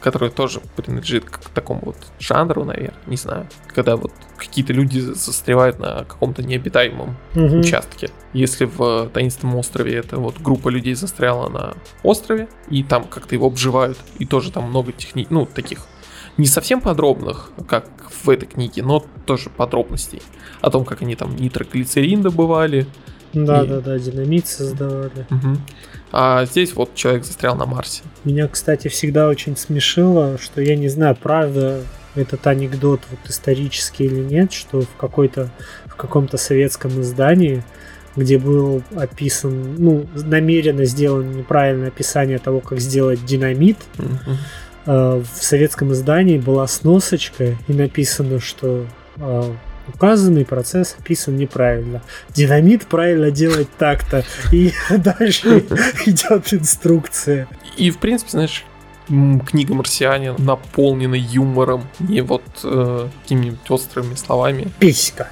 который тоже принадлежит к такому вот жанру, наверное, не знаю, когда вот какие-то люди застревают на каком-то необитаемом угу. участке. Если в таинственном острове это вот группа людей застряла на острове, и там как-то его обживают, и тоже там много техник, ну, таких не совсем подробных, как в этой книге, но тоже подробностей о том, как они там нитроглицерин добывали. Да, и... да, да, динамит создавали. Угу. А здесь вот человек застрял на Марсе. Меня, кстати, всегда очень смешило, что я не знаю, правда этот анекдот вот исторический или нет, что в какой-то в каком-то советском издании, где был описан, ну, намеренно сделано неправильное описание того, как сделать динамит, mm-hmm. в советском издании была сносочка и написано, что а, указанный процесс описан неправильно. Динамит правильно делать так-то. И дальше идет инструкция. И, в принципе, знаешь, книга «Марсианин» наполнена юмором, не вот э, какими-нибудь острыми словами. Писька.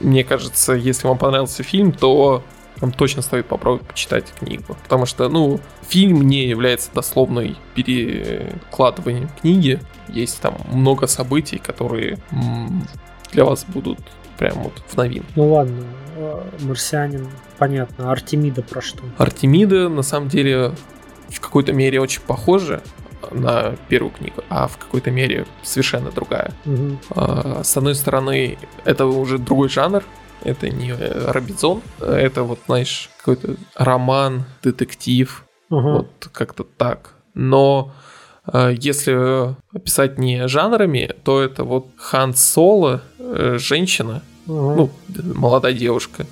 Мне кажется, если вам понравился фильм, то вам точно стоит попробовать почитать книгу. Потому что, ну, фильм не является дословной перекладыванием книги. Есть там много событий, которые для вас будут прям вот в новинку. Ну ладно, э, марсианин, понятно. Артемида про что? Артемида на самом деле в какой-то мере очень похожа на первую книгу, а в какой-то мере совершенно другая. Угу. С одной стороны, это уже другой жанр, это не Робинзон, это вот, знаешь, какой-то роман, детектив, угу. вот как-то так. Но если описать не жанрами, то это вот Хан Соло, э, женщина, угу. ну, молодая девушка,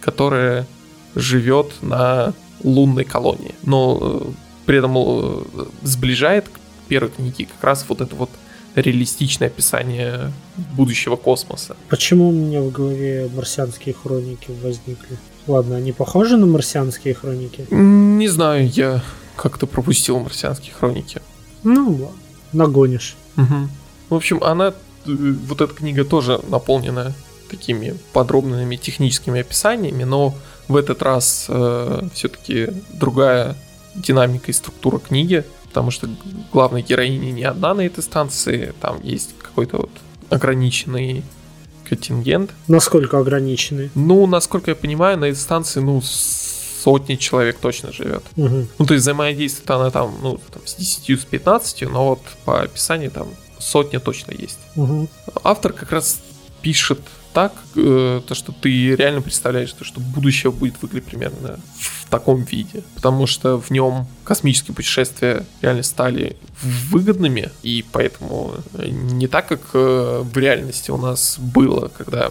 которая живет на лунной колонии. Но э, при этом э, сближает к первой книге как раз вот это вот реалистичное описание будущего космоса. Почему у меня в голове марсианские хроники возникли? Ладно, они похожи на марсианские хроники? Не знаю, я как-то пропустил марсианские хроники. Ну, нагонишь. Угу. В общем, она, э, вот эта книга тоже наполнена такими подробными техническими описаниями, но в этот раз э, все-таки другая динамика и структура книги, потому что главная героиня не одна на этой станции, там есть какой-то вот ограниченный контингент. Насколько ограниченный? Ну, насколько я понимаю, на этой станции, ну, сотни человек точно живет. Угу. Ну, то есть взаимодействует она там, ну, там, с 10, с 15, но вот по описанию там сотня точно есть. Угу. Автор как раз пишет так, э, то, что ты реально представляешь, то, что будущее будет выглядеть примерно в таком виде. Потому что в нем космические путешествия реально стали выгодными, и поэтому не так, как э, в реальности у нас было, когда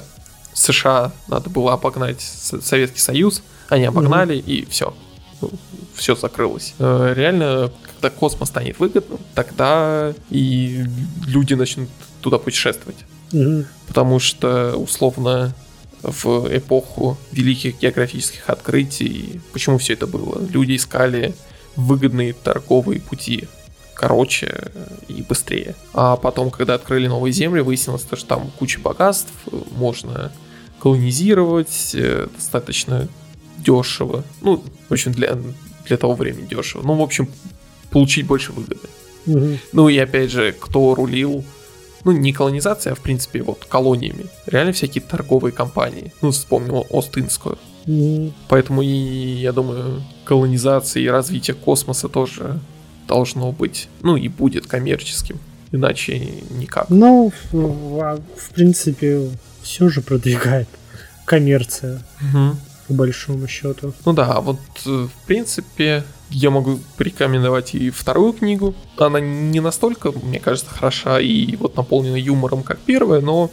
США надо было обогнать Советский Союз, они обогнали, mm-hmm. и все. Ну, все закрылось. Э, реально, когда космос станет выгодным, тогда и люди начнут туда путешествовать. Угу. Потому что, условно, в эпоху великих географических открытий, почему все это было? Люди искали выгодные торговые пути короче и быстрее. А потом, когда открыли новые земли, выяснилось, что там куча богатств, можно колонизировать э, достаточно дешево. Ну, в общем, для, для того времени дешево. Ну, в общем, получить больше выгоды. Угу. Ну и опять же, кто рулил ну, не колонизация, а в принципе вот колониями. Реально всякие торговые компании. Ну, вспомнил Остинскую. Mm. Поэтому и, я думаю, колонизация и развитие космоса тоже должно быть, ну и будет коммерческим. Иначе никак. Ну, в, в, в принципе, все же продвигает коммерция. Угу. По большому счету. Ну да, вот в принципе я могу порекомендовать и вторую книгу. Она не настолько, мне кажется, хороша и вот наполнена юмором, как первая, но,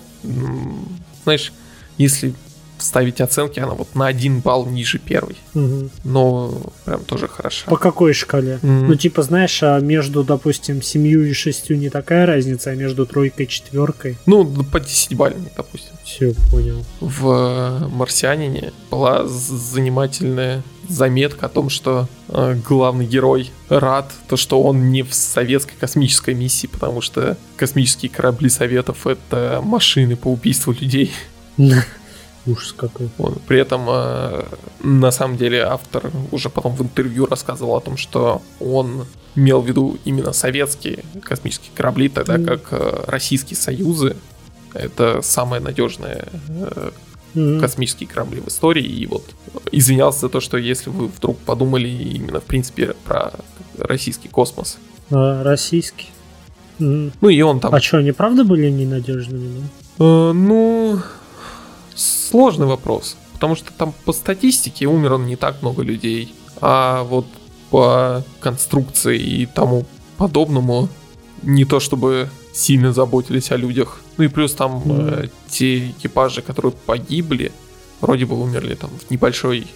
знаешь, если ставить оценки, она вот на один балл ниже первой. Угу. Но прям тоже хороша. По какой шкале? Mm. Ну, типа, знаешь, а между, допустим, семью и шестью не такая разница, а между тройкой и четверкой? Ну, по 10 бальной, допустим. Все, понял. В «Марсианине» была занимательная заметка о том, что э, главный герой рад, то, что он не в советской космической миссии, потому что космические корабли Советов — это машины по убийству людей. Ужас какой. Он, при этом, э, на самом деле, автор уже потом в интервью рассказывал о том, что он имел в виду именно советские космические корабли, тогда mm. как э, российские союзы это самые надежные э, mm-hmm. космические корабли в истории. И вот извинялся за то, что если вы вдруг подумали именно в принципе про российский космос. А, российский. Mm. Ну и он там. А что, они правда были ненадежными? Да? Э, ну, сложный вопрос, потому что там по статистике умерло не так много людей, а вот по конструкции и тому подобному не то чтобы сильно заботились о людях. Ну и плюс там mm. э, те экипажи, которые погибли, вроде бы умерли там в небольшой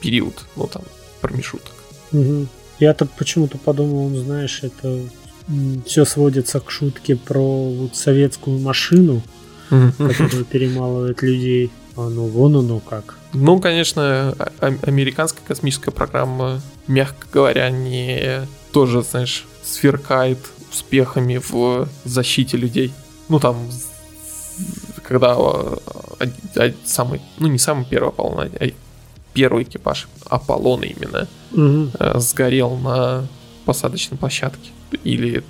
период, ну там промежуток. Угу. Я-то почему-то подумал, знаешь, это все сводится к шутке про вот советскую машину, который перемалывает людей. А ну вон оно как. Ну, конечно, а- американская космическая программа, мягко говоря, не тоже, знаешь, сверкает успехами в защите людей. Ну, там, когда а, а, самый, ну, не самый первый Аполлон, а первый экипаж Аполлона именно угу. сгорел на посадочной площадке. Или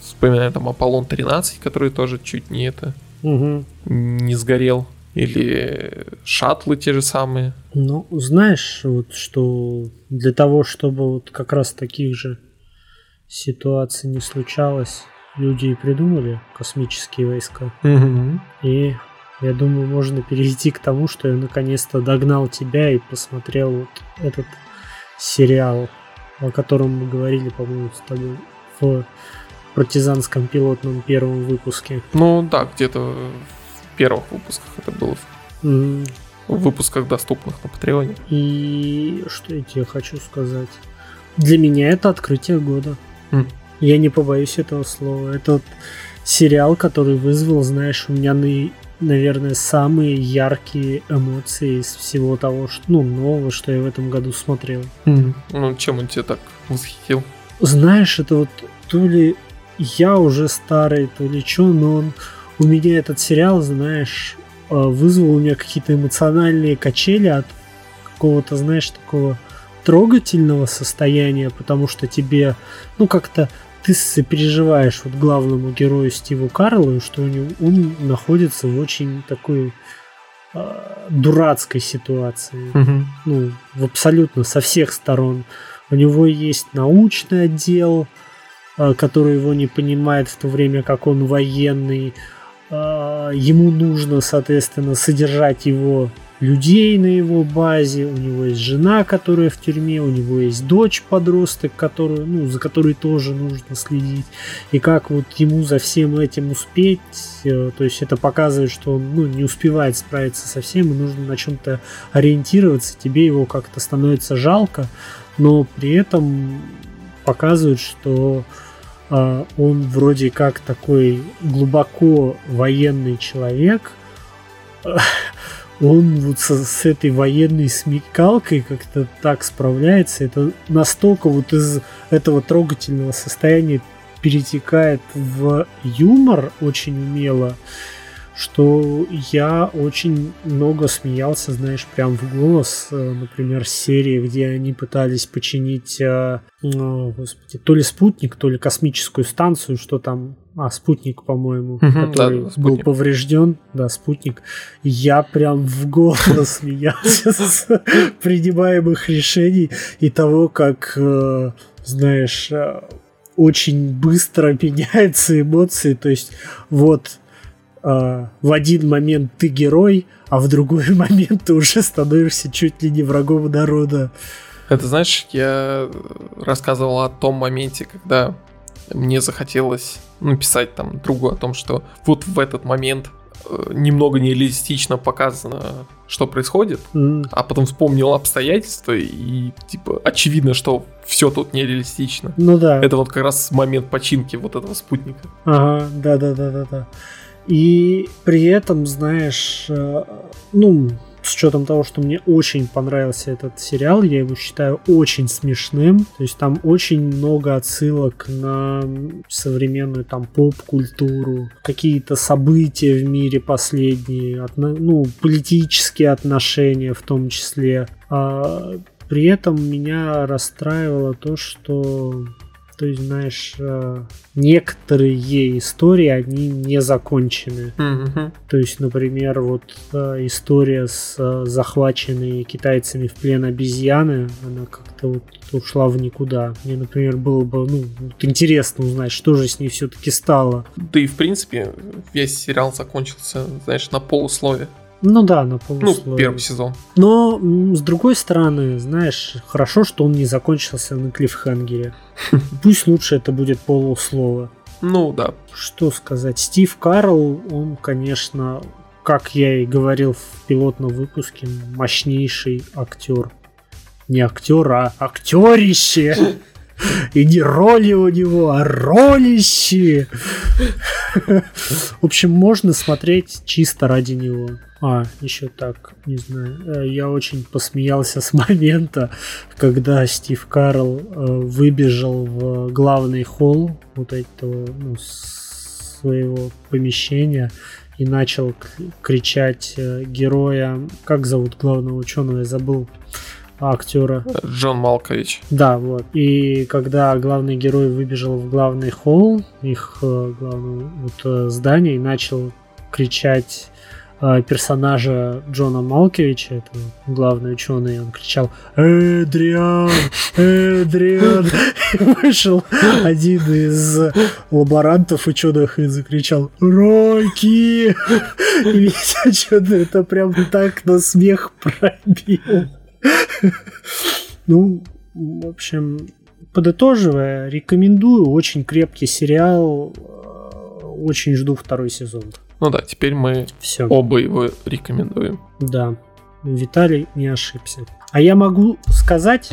вспоминаю там Аполлон 13, который тоже чуть не это угу. не сгорел. Или шаттлы те же самые. Ну, знаешь, вот что для того, чтобы вот как раз таких же ситуаций не случалось, люди и придумали космические войска. Угу. И я думаю, можно перейти к тому, что я наконец-то догнал тебя и посмотрел вот этот сериал, о котором мы говорили, по-моему, с тобой в партизанском пилотном первом выпуске. Ну да, где-то в первых выпусках это было. Mm. В выпусках, доступных на Патреоне. И что я тебе хочу сказать? Для меня это открытие года. Mm. Я не побоюсь этого слова. Это вот сериал, который вызвал, знаешь, у меня, на, наверное, самые яркие эмоции из всего того, что, ну, нового, что я в этом году смотрел. Mm. Ну, чем он тебя так восхитил? Знаешь, это вот то ли я уже старый, то ли что, но он, у меня этот сериал, знаешь, э, вызвал у меня какие-то эмоциональные качели от какого-то, знаешь, такого трогательного состояния, потому что тебе, ну, как-то ты сопереживаешь вот главному герою Стиву Карлу, что у него, он находится в очень такой э, дурацкой ситуации. Угу. Ну, в абсолютно со всех сторон. У него есть научный отдел, Э, который его не понимает в то время как он военный. а, ему нужно, соответственно, содержать его людей на его базе, у него есть жена, которая в тюрьме, у него есть дочь подросток, которую, ну, за которой тоже нужно следить. И как вот ему за всем этим успеть, э, то есть это показывает, что он ну, не успевает справиться со всем, и нужно на чем-то ориентироваться, тебе его как-то становится жалко, но при этом показывает, что э, он вроде как такой глубоко военный человек, он вот с, с этой военной смекалкой как-то так справляется. Это настолько вот из этого трогательного состояния перетекает в юмор очень умело, что я очень много смеялся, знаешь, прям в голос. Э, например, серии, где они пытались починить, э, господи, то ли спутник, то ли космическую станцию, что там а, спутник, по-моему, угу, который да, был поврежден. Да, спутник. Я прям в голос смеялся с принимаемых решений и того, как, э, знаешь, очень быстро меняются эмоции. То есть, вот э, в один момент ты герой, а в другой момент ты уже становишься чуть ли не врагом народа. Это знаешь, я рассказывал о том моменте, когда мне захотелось написать там другу о том, что вот в этот момент э, немного нереалистично показано, что происходит, mm. а потом вспомнил обстоятельства и типа очевидно, что все тут нереалистично. Ну да. Это вот как раз момент починки вот этого спутника. Ага, да, да, да, да, да. И при этом, знаешь, э, ну, с учетом того, что мне очень понравился этот сериал, я его считаю очень смешным. То есть там очень много отсылок на современную там поп-культуру, какие-то события в мире последние, ну, политические отношения в том числе. А при этом меня расстраивало то, что то есть, знаешь, э, некоторые истории, они не закончены. Mm-hmm. То есть, например, вот э, история с э, захваченной китайцами в плен обезьяны, она как-то вот ушла в никуда. Мне, например, было бы ну, интересно узнать, что же с ней все-таки стало. Да и, в принципе, весь сериал закончился, знаешь, на полуслове. Ну да, на полусловие. Ну, первый сезон. Но, с другой стороны, знаешь, хорошо, что он не закончился на клиффхангере. Пусть лучше это будет полуслово. Ну да. Что сказать, Стив Карл, он, конечно, как я и говорил в пилотном выпуске, мощнейший актер. Не актер, а актерище. И не роли у него, а ролище. В общем, можно смотреть чисто ради него. А, еще так, не знаю. Э, я очень посмеялся с момента, когда Стив Карл э, выбежал в главный холл вот этого ну, своего помещения и начал кричать э, героя. Как зовут главного ученого? Я забыл актера. Джон Малкович. Да, вот. И когда главный герой выбежал в главный холл их главного вот, здания и начал кричать а, персонажа Джона Малкевича, это главный ученый, он кричал «Эдриан! Эдриан!» вышел один из лаборантов ученых и закричал «Рокки!» и весь ученый это прям так на смех пробил. Ну, в общем, подытоживая, рекомендую, очень крепкий сериал, очень жду второй сезон. Ну да, теперь мы Все. оба его рекомендуем. Да, Виталий не ошибся. А я могу сказать,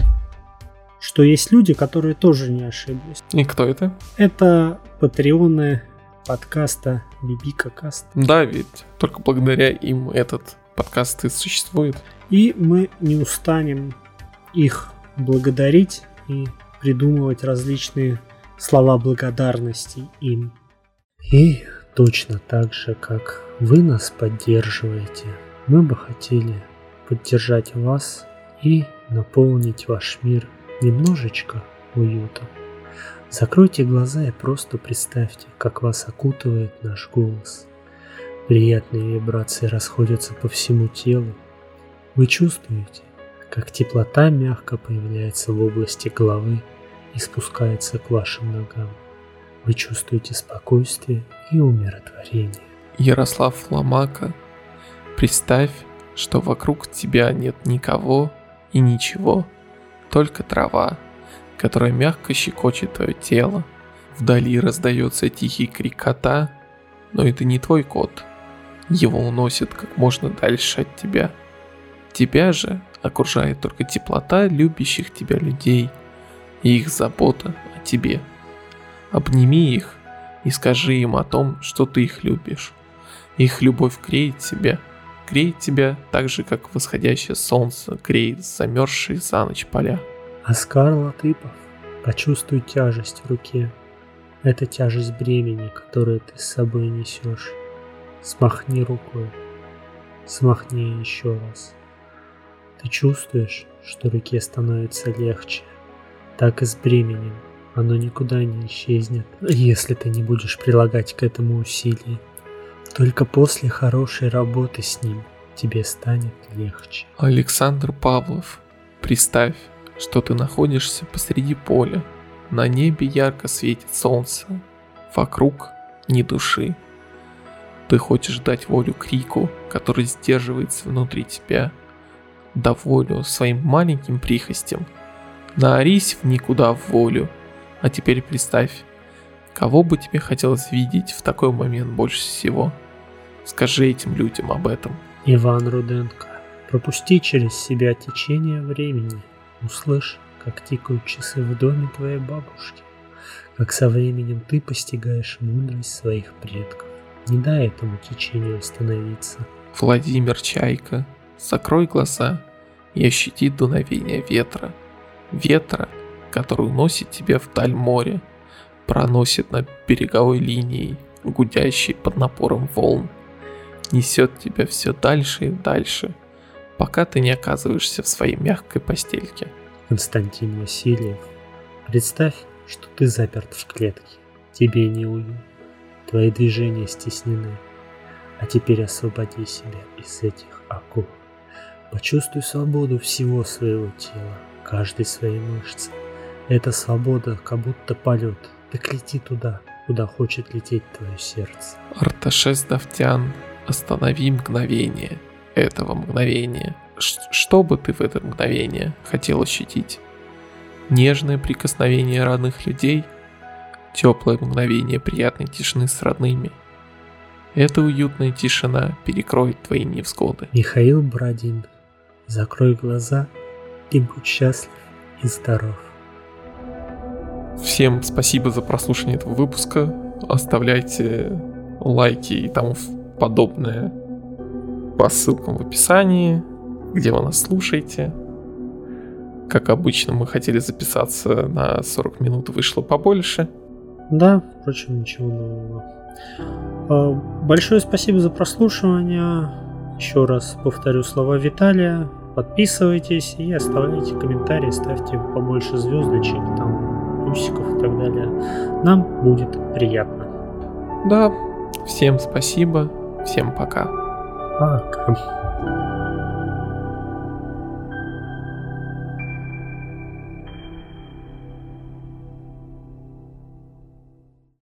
что есть люди, которые тоже не ошиблись. И кто это? Это патреоны подкаста Бибика Каст. Да, ведь только благодаря им этот подкаст и существует. И мы не устанем их благодарить и придумывать различные слова благодарности им. И Точно так же, как вы нас поддерживаете, мы бы хотели поддержать вас и наполнить ваш мир немножечко уютом. Закройте глаза и просто представьте, как вас окутывает наш голос. Приятные вибрации расходятся по всему телу. Вы чувствуете, как теплота мягко появляется в области головы и спускается к вашим ногам. Вы чувствуете спокойствие и умиротворение. Ярослав Ломака, представь, что вокруг тебя нет никого и ничего, только трава, которая мягко щекочет твое тело. Вдали раздается тихий крик кота, но это не твой кот. Его уносят как можно дальше от тебя. Тебя же окружает только теплота любящих тебя людей и их забота о тебе. Обними их и скажи им о том, что ты их любишь. Их любовь греет тебя, греет тебя так же, как восходящее солнце греет замерзшие за ночь поля. Оскар Латыпов, почувствуй тяжесть в руке. Это тяжесть бремени, которое ты с собой несешь. Смахни рукой. Смахни еще раз. Ты чувствуешь, что руке становится легче. Так и с бременем. Оно никуда не исчезнет, если ты не будешь прилагать к этому усилий. Только после хорошей работы с ним тебе станет легче. Александр Павлов, представь, что ты находишься посреди поля. На небе ярко светит солнце. Вокруг ни души. Ты хочешь дать волю крику, который сдерживается внутри тебя. Да волю своим маленьким прихостям. Наорись в никуда в волю. А теперь представь, кого бы тебе хотелось видеть в такой момент больше всего. Скажи этим людям об этом. Иван Руденко, пропусти через себя течение времени. Услышь, как тикают часы в доме твоей бабушки. Как со временем ты постигаешь мудрость своих предков. Не дай этому течению остановиться. Владимир Чайка, закрой глаза и ощути дуновение ветра. Ветра, который уносит тебя вдаль моря, проносит над береговой линией, гудящей под напором волн несет тебя все дальше и дальше, пока ты не оказываешься в своей мягкой постельке. Константин Васильев, представь, что ты заперт в клетке. Тебе не уют. Твои движения стеснены. А теперь освободи себя из этих оков. Почувствуй свободу всего своего тела, каждой своей мышцы. Эта свобода как будто полет. Так лети туда, куда хочет лететь твое сердце. Арташес Давтян Останови мгновение этого мгновения. что бы ты в это мгновение хотел ощутить? Нежное прикосновение родных людей? Теплое мгновение приятной тишины с родными? Эта уютная тишина перекроет твои невзгоды. Михаил Брадин, закрой глаза и будь счастлив и здоров. Всем спасибо за прослушивание этого выпуска. Оставляйте лайки и тому подобное по ссылкам в описании, где вы нас слушаете. Как обычно, мы хотели записаться на 40 минут, вышло побольше. Да, впрочем, ничего нового. А, большое спасибо за прослушивание. Еще раз повторю слова Виталия. Подписывайтесь и оставляйте комментарии, ставьте побольше звездочек, там, плюсиков и так далее. Нам будет приятно. Да, всем спасибо. Всем пока. Пока.